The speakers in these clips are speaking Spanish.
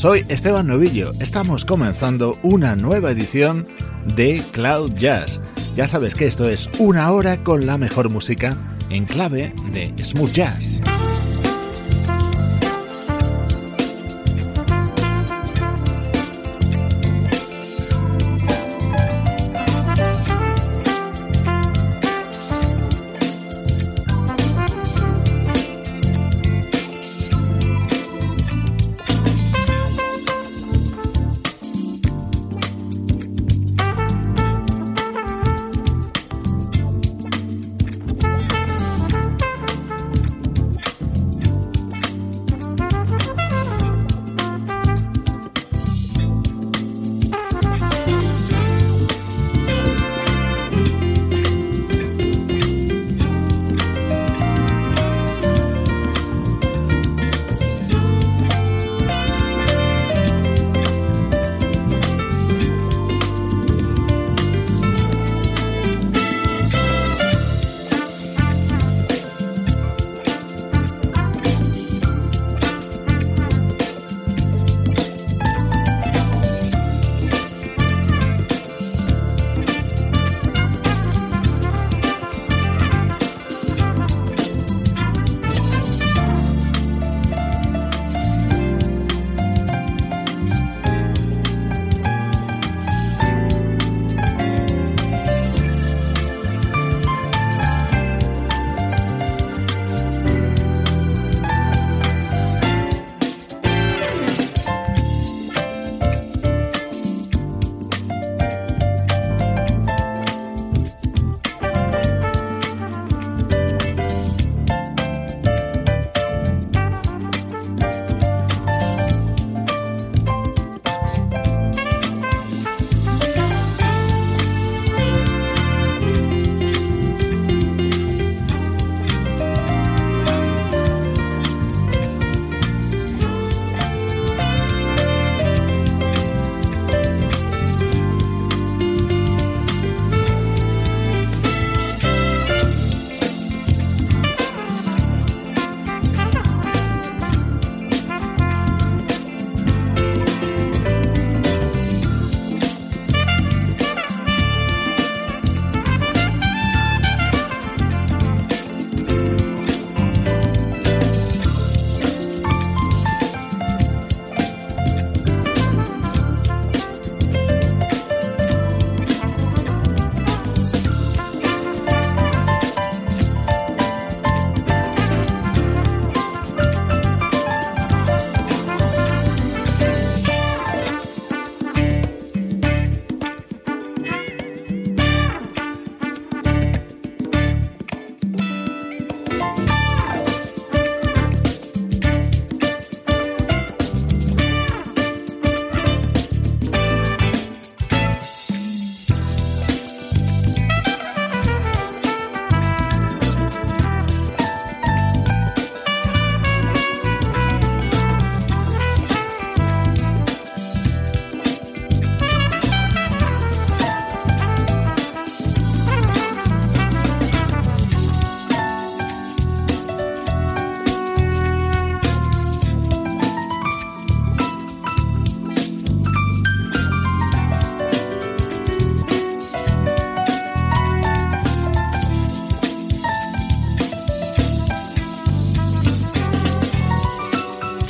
Soy Esteban Novillo. Estamos comenzando una nueva edición de Cloud Jazz. Ya sabes que esto es una hora con la mejor música en clave de smooth jazz.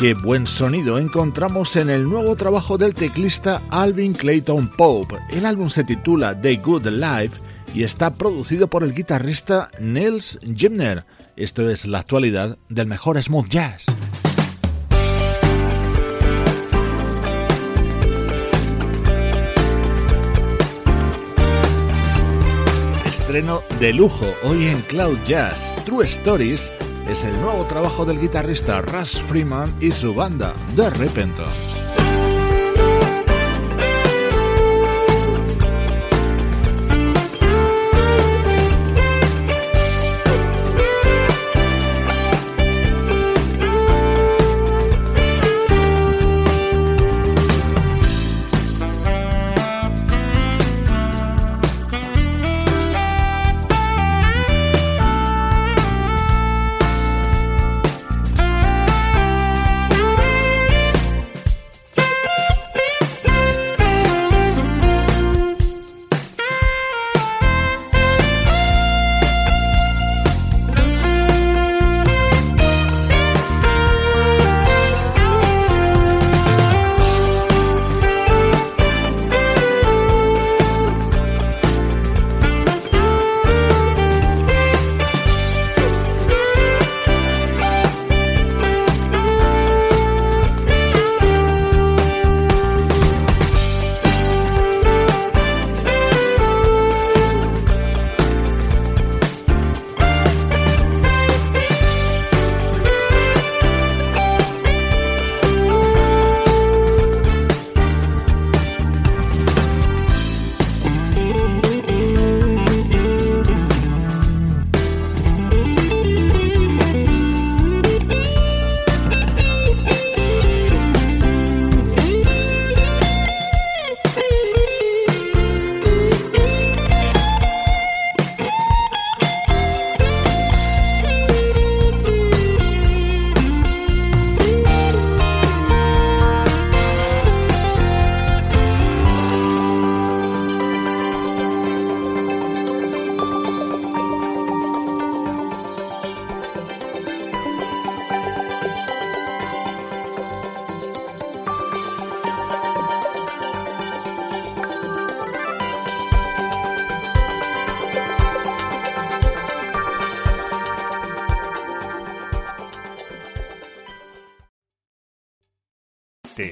Qué buen sonido encontramos en el nuevo trabajo del teclista Alvin Clayton Pope. El álbum se titula The Good Life y está producido por el guitarrista Nils Gimner. Esto es la actualidad del mejor smooth jazz. Estreno de lujo hoy en Cloud Jazz, True Stories es el nuevo trabajo del guitarrista Russ Freeman y su banda The Repentance.